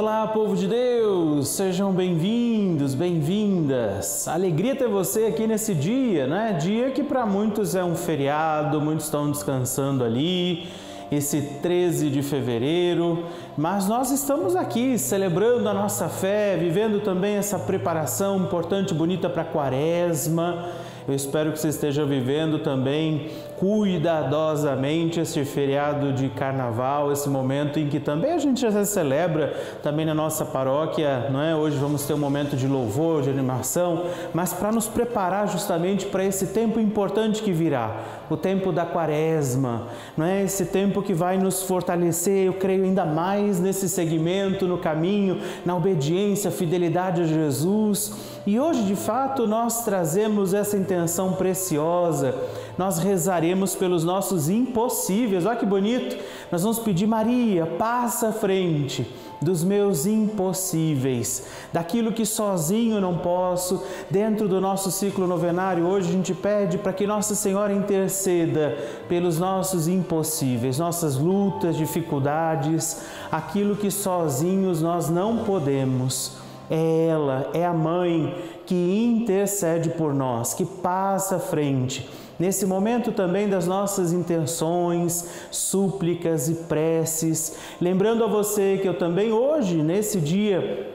Olá, povo de Deus! Sejam bem-vindos, bem-vindas. Alegria ter você aqui nesse dia, né? Dia que para muitos é um feriado, muitos estão descansando ali, esse 13 de fevereiro, mas nós estamos aqui celebrando a nossa fé, vivendo também essa preparação importante, bonita para a Quaresma. Eu espero que você esteja vivendo também cuidadosamente este feriado de carnaval, esse momento em que também a gente já celebra também na nossa paróquia, não é? Hoje vamos ter um momento de louvor, de animação, mas para nos preparar justamente para esse tempo importante que virá, o tempo da quaresma, não é? Esse tempo que vai nos fortalecer, eu creio ainda mais nesse segmento, no caminho, na obediência, fidelidade a Jesus. E hoje, de fato, nós trazemos essa intenção preciosa nós rezaremos pelos nossos impossíveis. Olha que bonito! Nós vamos pedir, Maria, passa à frente dos meus impossíveis, daquilo que sozinho não posso. Dentro do nosso ciclo novenário, hoje a gente pede para que Nossa Senhora interceda pelos nossos impossíveis, nossas lutas, dificuldades, aquilo que sozinhos nós não podemos. É ela, é a mãe que intercede por nós, que passa à frente nesse momento também das nossas intenções, súplicas e preces. Lembrando a você que eu também hoje, nesse dia,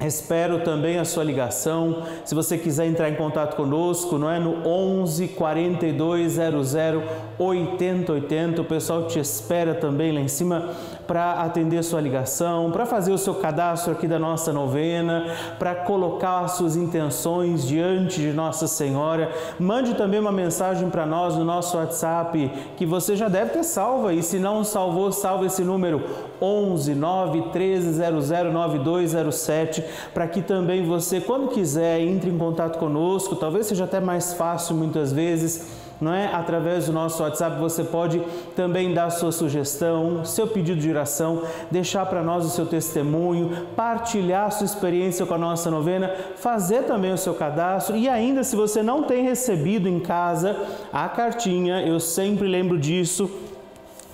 Espero também a sua ligação. Se você quiser entrar em contato conosco, não é no 11 42 00 8080. O pessoal te espera também lá em cima para atender sua ligação, para fazer o seu cadastro aqui da nossa novena, para colocar as suas intenções diante de Nossa Senhora. Mande também uma mensagem para nós no nosso WhatsApp que você já deve ter salva e se não salvou, salve esse número 11 9 13 00 9207 para que também você, quando quiser, entre em contato conosco. Talvez seja até mais fácil muitas vezes não é? Através do nosso WhatsApp você pode também dar sua sugestão, seu pedido de oração, deixar para nós o seu testemunho, partilhar sua experiência com a nossa novena, fazer também o seu cadastro e ainda se você não tem recebido em casa a cartinha, eu sempre lembro disso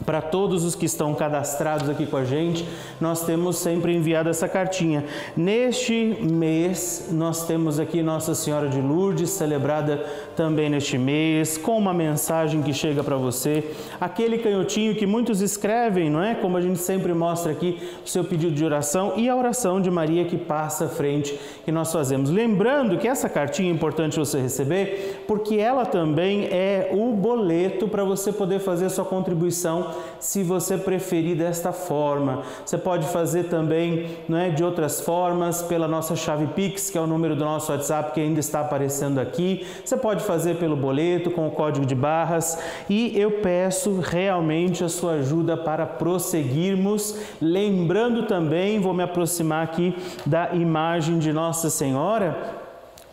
para todos os que estão cadastrados aqui com a gente, nós temos sempre enviado essa cartinha. Neste mês, nós temos aqui Nossa Senhora de Lourdes, celebrada também neste mês, com uma mensagem que chega para você. Aquele canhotinho que muitos escrevem, não é? Como a gente sempre mostra aqui, o seu pedido de oração e a oração de Maria que passa à frente que nós fazemos. Lembrando que essa cartinha é importante você receber, porque ela também é o boleto para você poder fazer a sua contribuição se você preferir desta forma. Você pode fazer também não é, de outras formas, pela nossa chave Pix, que é o número do nosso WhatsApp que ainda está aparecendo aqui. Você pode fazer pelo boleto, com o código de barras. E eu peço realmente a sua ajuda para prosseguirmos. Lembrando também, vou me aproximar aqui da imagem de Nossa Senhora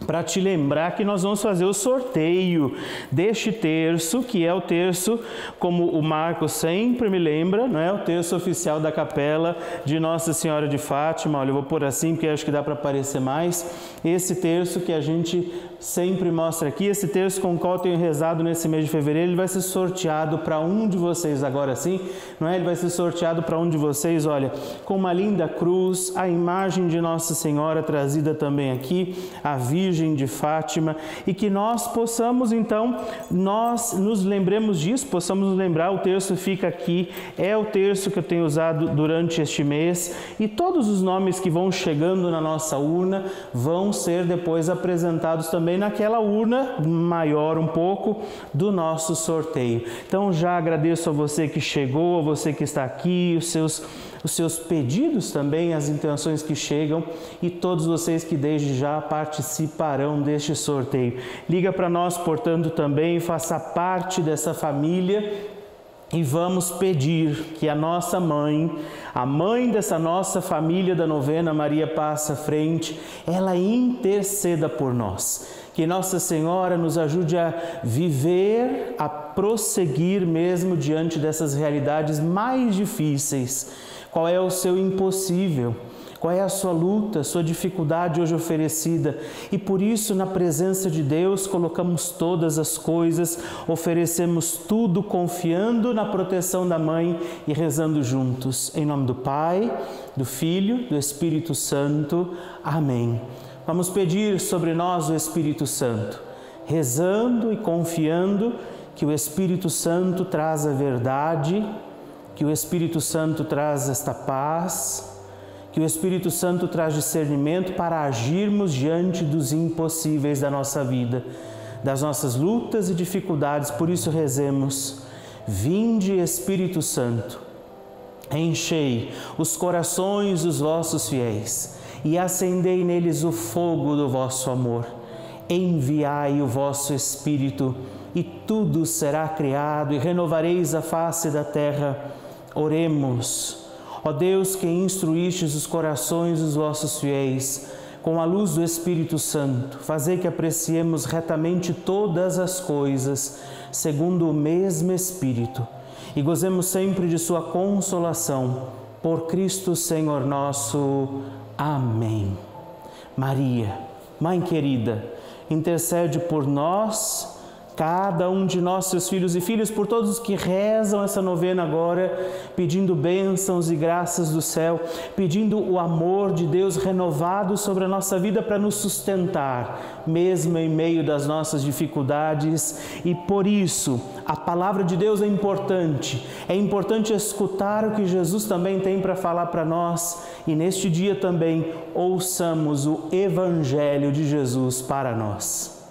para te lembrar que nós vamos fazer o sorteio deste terço, que é o terço, como o Marco sempre me lembra, não é o terço oficial da capela de Nossa Senhora de Fátima. Olha, eu vou pôr assim porque acho que dá para aparecer mais. Esse terço que a gente sempre mostra aqui, esse terço com o qual eu tenho rezado nesse mês de fevereiro, ele vai ser sorteado para um de vocês agora sim, não é? Ele vai ser sorteado para um de vocês, olha, com uma linda cruz, a imagem de Nossa Senhora trazida também aqui, a Virgem Virgem de Fátima e que nós possamos então, nós nos lembremos disso, possamos lembrar, o terço fica aqui, é o terço que eu tenho usado durante este mês e todos os nomes que vão chegando na nossa urna vão ser depois apresentados também naquela urna maior um pouco do nosso sorteio. Então já agradeço a você que chegou, a você que está aqui, os seus os seus pedidos também, as intenções que chegam e todos vocês que desde já participarão deste sorteio. Liga para nós, portanto, também, faça parte dessa família e vamos pedir que a nossa mãe, a mãe dessa nossa família da novena Maria Passa Frente, ela interceda por nós. Que Nossa Senhora nos ajude a viver, a prosseguir mesmo diante dessas realidades mais difíceis qual é o seu impossível? qual é a sua luta, sua dificuldade hoje oferecida. E por isso, na presença de Deus, colocamos todas as coisas, oferecemos tudo confiando na proteção da mãe e rezando juntos. Em nome do Pai, do Filho, do Espírito Santo. Amém. Vamos pedir sobre nós o Espírito Santo, rezando e confiando que o Espírito Santo traz a verdade, que o Espírito Santo traz esta paz que o Espírito Santo traz discernimento para agirmos diante dos impossíveis da nossa vida, das nossas lutas e dificuldades. Por isso rezemos: Vinde, Espírito Santo, enchei os corações dos vossos fiéis e acendei neles o fogo do vosso amor. Enviai o vosso Espírito e tudo será criado e renovareis a face da terra. Oremos. Ó Deus, que instruístes os corações dos vossos fiéis, com a luz do Espírito Santo, fazei que apreciemos retamente todas as coisas, segundo o mesmo Espírito, e gozemos sempre de Sua consolação. Por Cristo Senhor nosso. Amém. Maria, Mãe querida, intercede por nós cada um de nós, seus filhos e filhas, por todos os que rezam essa novena agora, pedindo bênçãos e graças do céu, pedindo o amor de Deus renovado sobre a nossa vida para nos sustentar, mesmo em meio das nossas dificuldades. E por isso, a palavra de Deus é importante. É importante escutar o que Jesus também tem para falar para nós e neste dia também ouçamos o Evangelho de Jesus para nós.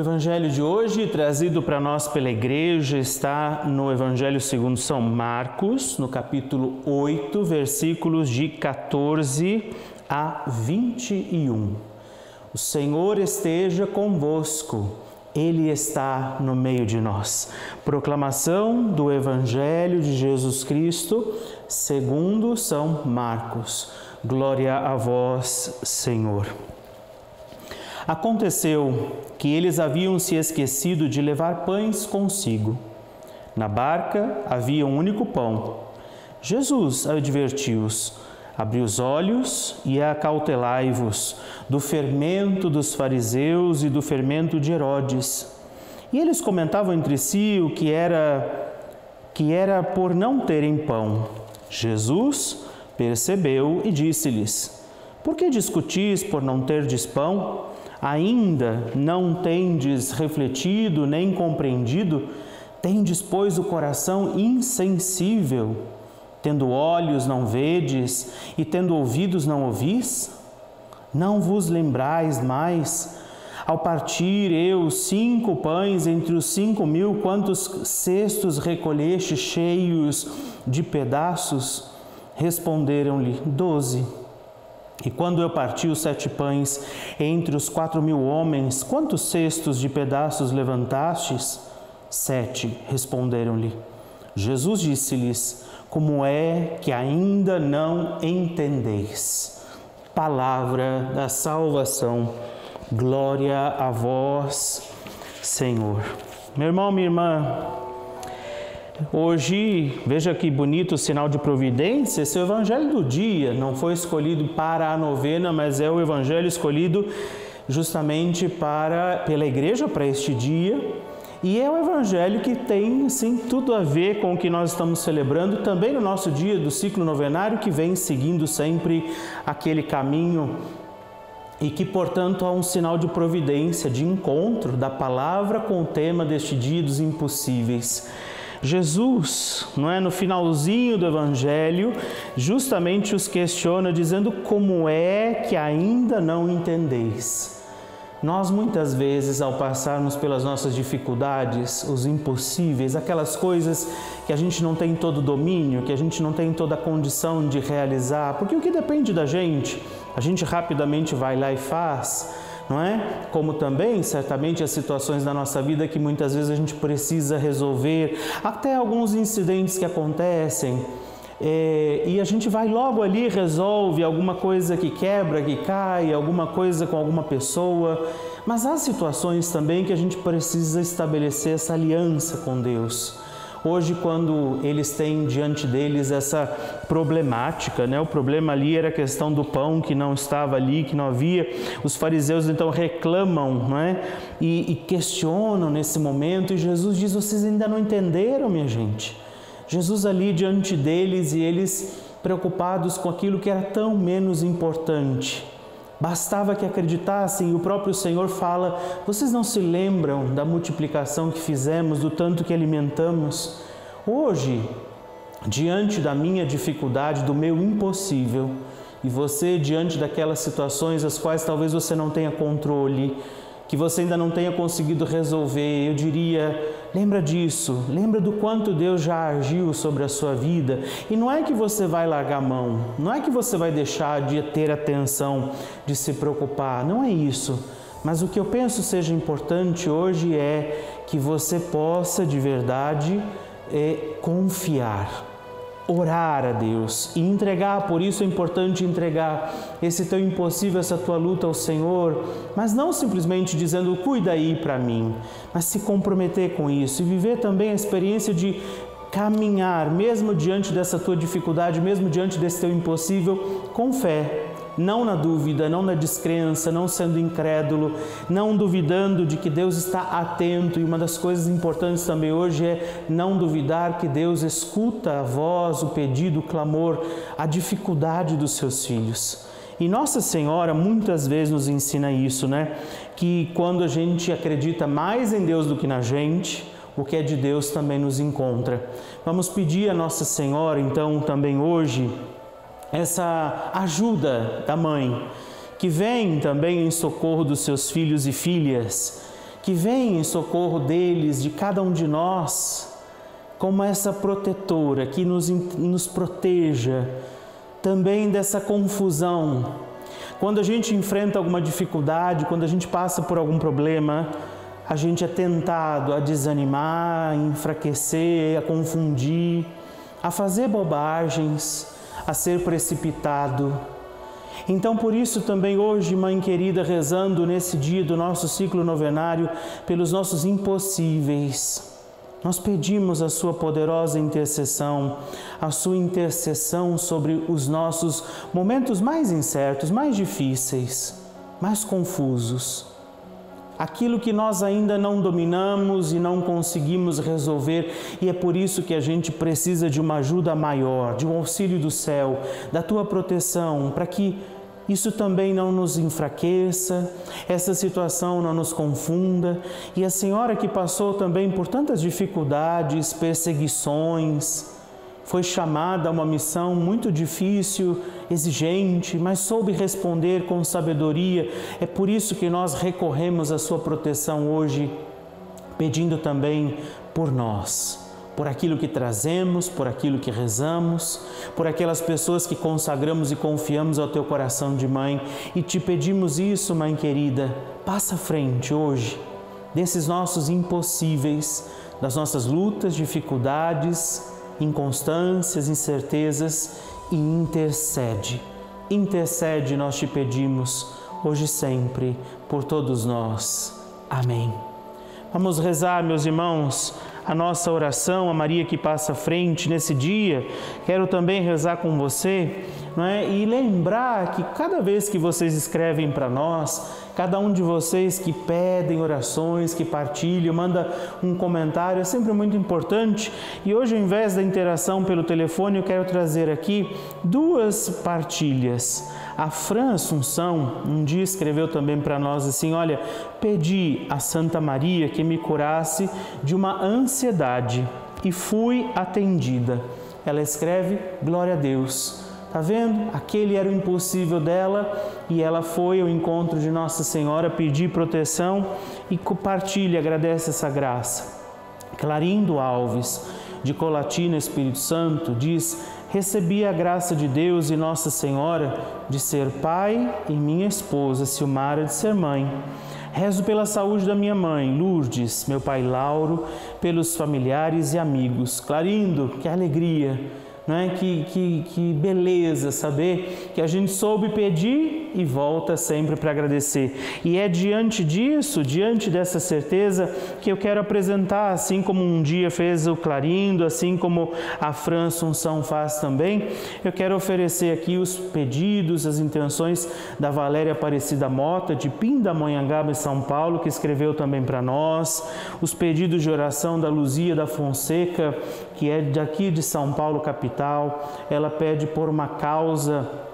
O evangelho de hoje, trazido para nós pela igreja, está no Evangelho segundo São Marcos, no capítulo 8, versículos de 14 a 21. O Senhor esteja convosco. Ele está no meio de nós. Proclamação do Evangelho de Jesus Cristo, segundo São Marcos. Glória a vós, Senhor. Aconteceu que eles haviam se esquecido de levar pães consigo. Na barca havia um único pão. Jesus advertiu-os: Abri os olhos e acautelai-vos do fermento dos fariseus e do fermento de Herodes. E eles comentavam entre si o que era que era por não terem pão. Jesus percebeu e disse-lhes: Por que discutis por não terdes pão? Ainda não tendes refletido nem compreendido, tendes, pois, o coração insensível, tendo olhos não vedes e tendo ouvidos não ouvis? Não vos lembrais mais, ao partir eu cinco pães entre os cinco mil, quantos cestos recolheste cheios de pedaços? Responderam-lhe, doze. E quando eu parti os sete pães entre os quatro mil homens, quantos cestos de pedaços levantastes? Sete, responderam-lhe. Jesus disse-lhes: Como é que ainda não entendeis? Palavra da salvação. Glória a vós, Senhor. Meu irmão, minha irmã, Hoje, veja que bonito sinal de providência, esse é o evangelho do dia, não foi escolhido para a novena, mas é o evangelho escolhido justamente para pela igreja para este dia. E é o evangelho que tem sim tudo a ver com o que nós estamos celebrando também no nosso dia do ciclo novenário que vem seguindo sempre aquele caminho e que, portanto, há um sinal de providência, de encontro da palavra com o tema deste dia dos impossíveis. Jesus, não é, no finalzinho do evangelho, justamente os questiona dizendo como é que ainda não entendeis. Nós muitas vezes, ao passarmos pelas nossas dificuldades, os impossíveis, aquelas coisas que a gente não tem todo o domínio, que a gente não tem toda a condição de realizar, porque o que depende da gente, a gente rapidamente vai lá e faz não é? Como também, certamente, as situações da nossa vida que muitas vezes a gente precisa resolver, até alguns incidentes que acontecem é, e a gente vai logo ali resolve alguma coisa que quebra, que cai, alguma coisa com alguma pessoa. Mas há situações também que a gente precisa estabelecer essa aliança com Deus. Hoje, quando eles têm diante deles essa problemática, né? o problema ali era a questão do pão que não estava ali, que não havia, os fariseus então reclamam né? e, e questionam nesse momento, e Jesus diz: Vocês ainda não entenderam, minha gente? Jesus ali diante deles e eles preocupados com aquilo que era tão menos importante. Bastava que acreditassem, e o próprio Senhor fala: Vocês não se lembram da multiplicação que fizemos, do tanto que alimentamos? Hoje, diante da minha dificuldade, do meu impossível, e você diante daquelas situações as quais talvez você não tenha controle, que você ainda não tenha conseguido resolver, eu diria: lembra disso, lembra do quanto Deus já agiu sobre a sua vida. E não é que você vai largar a mão, não é que você vai deixar de ter atenção, de se preocupar, não é isso. Mas o que eu penso seja importante hoje é que você possa de verdade é, confiar orar a Deus e entregar, por isso é importante entregar esse teu impossível, essa tua luta ao Senhor, mas não simplesmente dizendo cuida aí para mim, mas se comprometer com isso e viver também a experiência de caminhar, mesmo diante dessa tua dificuldade, mesmo diante desse teu impossível, com fé, não na dúvida, não na descrença, não sendo incrédulo, não duvidando de que Deus está atento. E uma das coisas importantes também hoje é não duvidar que Deus escuta a voz, o pedido, o clamor, a dificuldade dos seus filhos. E Nossa Senhora muitas vezes nos ensina isso, né? Que quando a gente acredita mais em Deus do que na gente, o que é de Deus também nos encontra. Vamos pedir a Nossa Senhora, então, também hoje, essa ajuda da mãe, que vem também em socorro dos seus filhos e filhas, que vem em socorro deles, de cada um de nós, como essa protetora que nos, nos proteja também dessa confusão. Quando a gente enfrenta alguma dificuldade, quando a gente passa por algum problema, a gente é tentado a desanimar, a enfraquecer, a confundir, a fazer bobagens a ser precipitado. Então, por isso também hoje, mãe querida, rezando nesse dia do nosso ciclo novenário pelos nossos impossíveis, nós pedimos a sua poderosa intercessão, a sua intercessão sobre os nossos momentos mais incertos, mais difíceis, mais confusos aquilo que nós ainda não dominamos e não conseguimos resolver, e é por isso que a gente precisa de uma ajuda maior, de um auxílio do céu, da tua proteção, para que isso também não nos enfraqueça, essa situação não nos confunda. E a senhora que passou também por tantas dificuldades, perseguições, foi chamada a uma missão muito difícil, exigente, mas soube responder com sabedoria. É por isso que nós recorremos à sua proteção hoje, pedindo também por nós por aquilo que trazemos, por aquilo que rezamos, por aquelas pessoas que consagramos e confiamos ao teu coração de mãe. E te pedimos isso, mãe querida, passa à frente hoje desses nossos impossíveis, das nossas lutas, dificuldades, inconstâncias, incertezas e intercede. Intercede, nós te pedimos, hoje e sempre, por todos nós. Amém. Vamos rezar, meus irmãos, a nossa oração, a Maria que passa à frente nesse dia. Quero também rezar com você não é? e lembrar que cada vez que vocês escrevem para nós, cada um de vocês que pedem orações, que partilham, manda um comentário, é sempre muito importante. E hoje, ao invés da interação pelo telefone, eu quero trazer aqui duas partilhas. A Fran Assunção um dia escreveu também para nós assim: Olha, pedi a Santa Maria que me curasse de uma ansiedade e fui atendida. Ela escreve: Glória a Deus. Tá vendo? Aquele era o impossível dela e ela foi ao encontro de Nossa Senhora pedir proteção e compartilha, agradece essa graça. Clarindo Alves, de Colatina, Espírito Santo, diz: Recebi a graça de Deus e Nossa Senhora de ser pai e minha esposa, Silmara, de ser mãe. Rezo pela saúde da minha mãe, Lourdes, meu pai Lauro, pelos familiares e amigos. Clarindo, que alegria! É? Que, que, que beleza saber que a gente soube pedir e volta sempre para agradecer. E é diante disso, diante dessa certeza, que eu quero apresentar, assim como um dia fez o Clarindo, assim como a Fran Assunção faz também, eu quero oferecer aqui os pedidos, as intenções da Valéria Aparecida Mota, de Pindamonhangaba, em São Paulo, que escreveu também para nós, os pedidos de oração da Luzia da Fonseca, que é daqui de São Paulo, capital. Ela pede por uma causa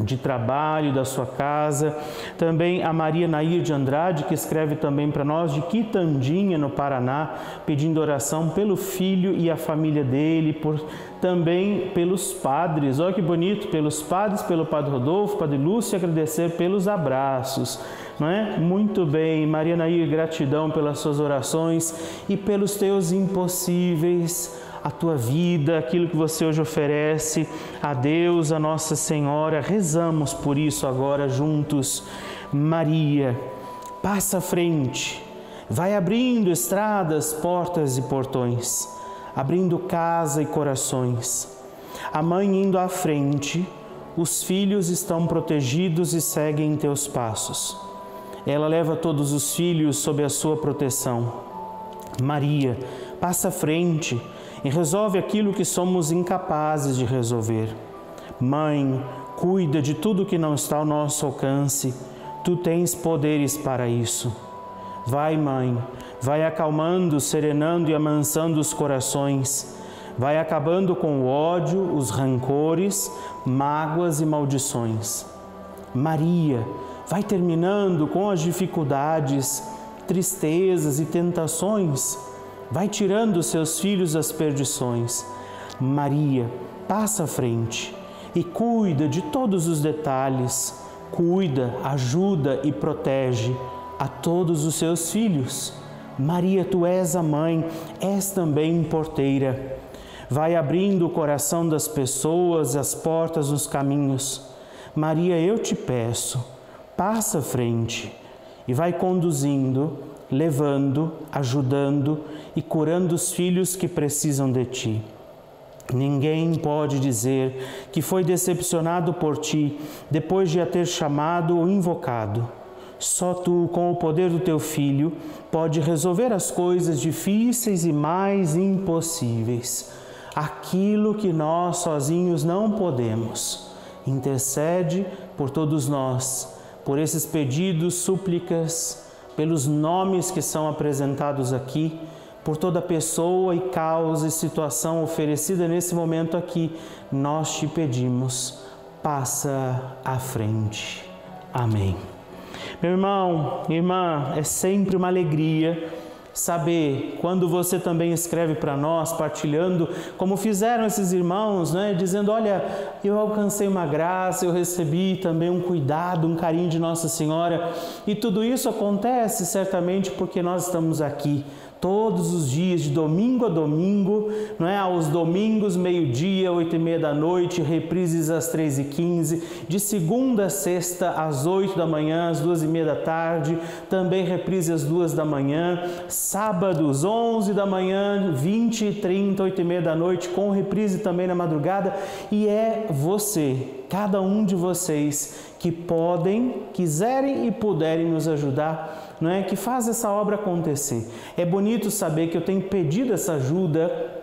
de trabalho da sua casa. Também a Maria Nair de Andrade, que escreve também para nós de Quitandinha, no Paraná, pedindo oração pelo filho e a família dele, por também pelos padres. Olha que bonito, pelos padres, pelo Padre Rodolfo, Padre Lúcio, agradecer pelos abraços. Não é? Muito bem, Maria Nair, gratidão pelas suas orações e pelos teus impossíveis a tua vida, aquilo que você hoje oferece a Deus, a Nossa Senhora. Rezamos por isso agora juntos. Maria, passa à frente, vai abrindo estradas, portas e portões, abrindo casa e corações. A mãe indo à frente, os filhos estão protegidos e seguem teus passos. Ela leva todos os filhos sob a sua proteção. Maria, passa à frente, e resolve aquilo que somos incapazes de resolver. Mãe, cuida de tudo que não está ao nosso alcance, tu tens poderes para isso. Vai, mãe, vai acalmando, serenando e amansando os corações, vai acabando com o ódio, os rancores, mágoas e maldições. Maria, vai terminando com as dificuldades, tristezas e tentações vai tirando os seus filhos das perdições. Maria, passa à frente e cuida de todos os detalhes, cuida, ajuda e protege a todos os seus filhos. Maria, tu és a mãe, és também porteira. Vai abrindo o coração das pessoas, as portas dos caminhos. Maria, eu te peço, passa à frente e vai conduzindo levando, ajudando e curando os filhos que precisam de ti. Ninguém pode dizer que foi decepcionado por ti depois de a ter chamado ou invocado. Só tu, com o poder do teu filho, pode resolver as coisas difíceis e mais impossíveis, aquilo que nós sozinhos não podemos. Intercede por todos nós, por esses pedidos, súplicas, pelos nomes que são apresentados aqui, por toda pessoa e causa e situação oferecida nesse momento aqui, nós te pedimos, passa à frente. Amém. Meu irmão, irmã, é sempre uma alegria saber quando você também escreve para nós, partilhando, como fizeram esses irmãos, né, dizendo: Olha, eu alcancei uma graça, eu recebi também um cuidado, um carinho de Nossa Senhora, e tudo isso acontece certamente porque nós estamos aqui todos os dias, de domingo a domingo, não é? aos domingos, meio-dia, oito e meia da noite, reprises às três e quinze, de segunda a sexta, às oito da manhã, às duas e meia da tarde, também reprise às duas da manhã, sábados, onze da manhã, vinte e trinta, oito e meia da noite, com reprise também na madrugada, e é você, cada um de vocês, que podem, quiserem e puderem nos ajudar não é, que faz essa obra acontecer. É bonito saber que eu tenho pedido essa ajuda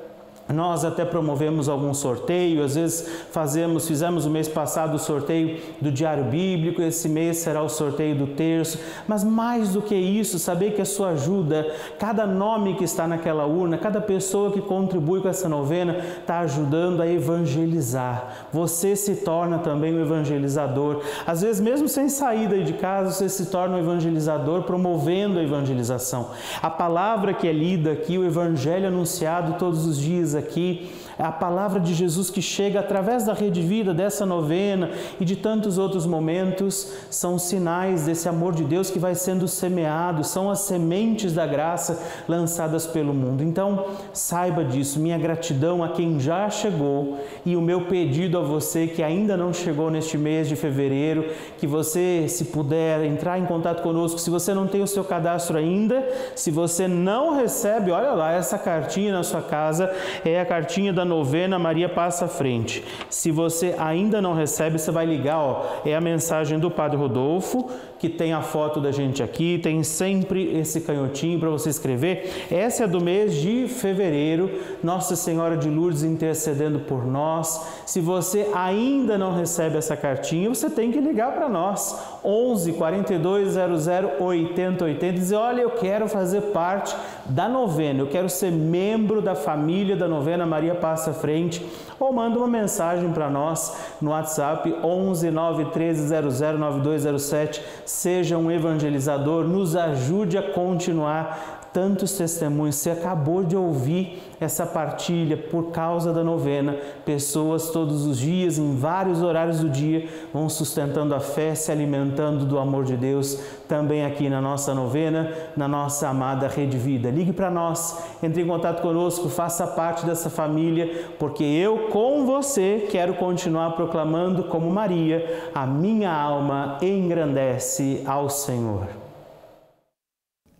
nós até promovemos algum sorteio, às vezes fazemos, fizemos o mês passado o sorteio do Diário Bíblico, esse mês será o sorteio do terço, mas mais do que isso, saber que a sua ajuda, cada nome que está naquela urna, cada pessoa que contribui com essa novena, está ajudando a evangelizar. Você se torna também um evangelizador. Às vezes, mesmo sem saída de casa, você se torna um evangelizador, promovendo a evangelização. A palavra que é lida aqui, o evangelho anunciado todos os dias aqui, aqui a palavra de Jesus que chega através da rede vida, dessa novena e de tantos outros momentos, são sinais desse amor de Deus que vai sendo semeado, são as sementes da graça lançadas pelo mundo. Então, saiba disso, minha gratidão a quem já chegou e o meu pedido a você que ainda não chegou neste mês de fevereiro, que você, se puder, entrar em contato conosco, se você não tem o seu cadastro ainda, se você não recebe, olha lá, essa cartinha na sua casa, é a cartinha da novena Maria Passa à Frente. Se você ainda não recebe, você vai ligar, ó, é a mensagem do Padre Rodolfo, que tem a foto da gente aqui, tem sempre esse canhotinho para você escrever. Essa é do mês de fevereiro, Nossa Senhora de Lourdes intercedendo por nós. Se você ainda não recebe essa cartinha, você tem que ligar para nós. 11 42 00 80 80 e dizer: Olha, eu quero fazer parte da novena, eu quero ser membro da família da novena Maria Passa Frente. Ou manda uma mensagem para nós no WhatsApp 11 913 00 9207 seja um evangelizador, nos ajude a continuar tantos testemunhos. Você acabou de ouvir essa partilha por causa da novena. Pessoas todos os dias, em vários horários do dia, vão sustentando a fé, se alimentando do amor de Deus, também aqui na nossa novena, na nossa amada Rede Vida. Ligue para nós, entre em contato conosco, faça parte dessa família, porque eu com você quero continuar proclamando como Maria, a minha alma engrandece ao Senhor.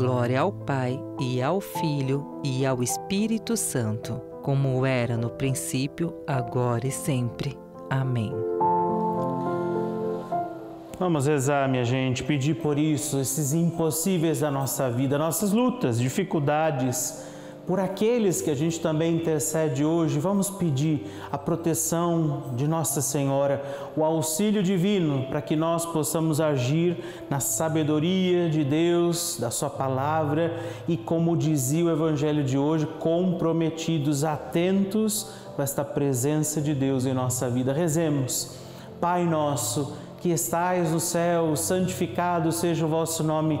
Glória ao Pai e ao Filho e ao Espírito Santo, como era no princípio, agora e sempre. Amém. Vamos rezar, minha gente, pedir por isso, esses impossíveis da nossa vida, nossas lutas, dificuldades por aqueles que a gente também intercede hoje, vamos pedir a proteção de Nossa Senhora, o auxílio divino para que nós possamos agir na sabedoria de Deus, da Sua palavra e, como dizia o Evangelho de hoje, comprometidos, atentos com esta presença de Deus em nossa vida. Rezemos. Pai nosso, que estais no céu, santificado seja o vosso nome.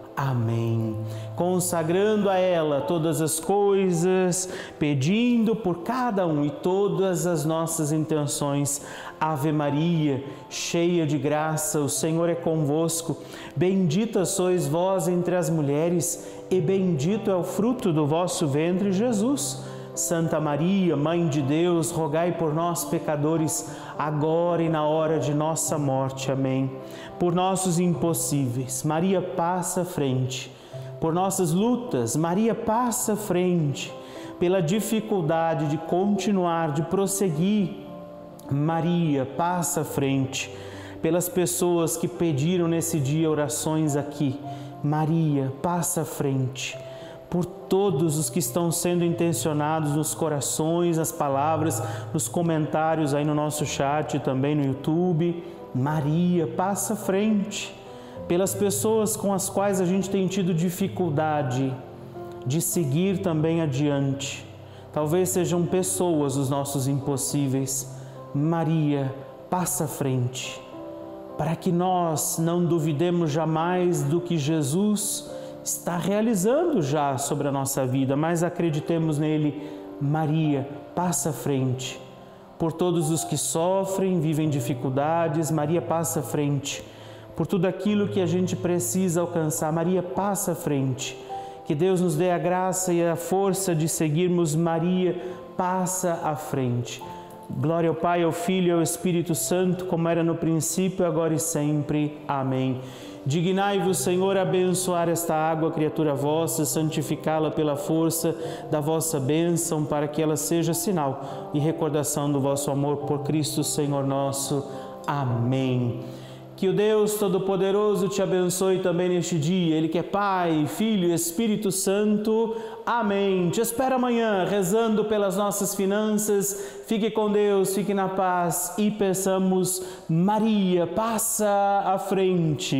Amém. Consagrando a ela todas as coisas, pedindo por cada um e todas as nossas intenções. Ave Maria, cheia de graça, o Senhor é convosco. Bendita sois vós entre as mulheres, e bendito é o fruto do vosso ventre, Jesus. Santa Maria, Mãe de Deus, rogai por nós, pecadores, agora e na hora de nossa morte. Amém. Por nossos impossíveis, Maria passa à frente. Por nossas lutas, Maria passa à frente. Pela dificuldade de continuar, de prosseguir, Maria passa à frente. Pelas pessoas que pediram nesse dia orações aqui, Maria passa à frente por todos os que estão sendo intencionados nos corações, nas palavras, nos comentários aí no nosso chat, também no YouTube. Maria, passa frente. Pelas pessoas com as quais a gente tem tido dificuldade de seguir também adiante. Talvez sejam pessoas os nossos impossíveis. Maria, passa frente. Para que nós não duvidemos jamais do que Jesus está realizando já sobre a nossa vida, mas acreditemos nele. Maria, passa à frente. Por todos os que sofrem, vivem dificuldades, Maria passa à frente. Por tudo aquilo que a gente precisa alcançar, Maria passa à frente. Que Deus nos dê a graça e a força de seguirmos Maria, passa à frente. Glória ao Pai, ao Filho e ao Espírito Santo, como era no princípio, agora e sempre. Amém. Dignai-vos, Senhor, abençoar esta água, criatura vossa, santificá-la pela força da vossa bênção, para que ela seja sinal e recordação do vosso amor por Cristo, Senhor nosso. Amém. Que o Deus Todo-Poderoso te abençoe também neste dia, Ele que é Pai, Filho e Espírito Santo. Amém. Te espero amanhã rezando pelas nossas finanças. Fique com Deus, fique na paz e peçamos, Maria, passa à frente.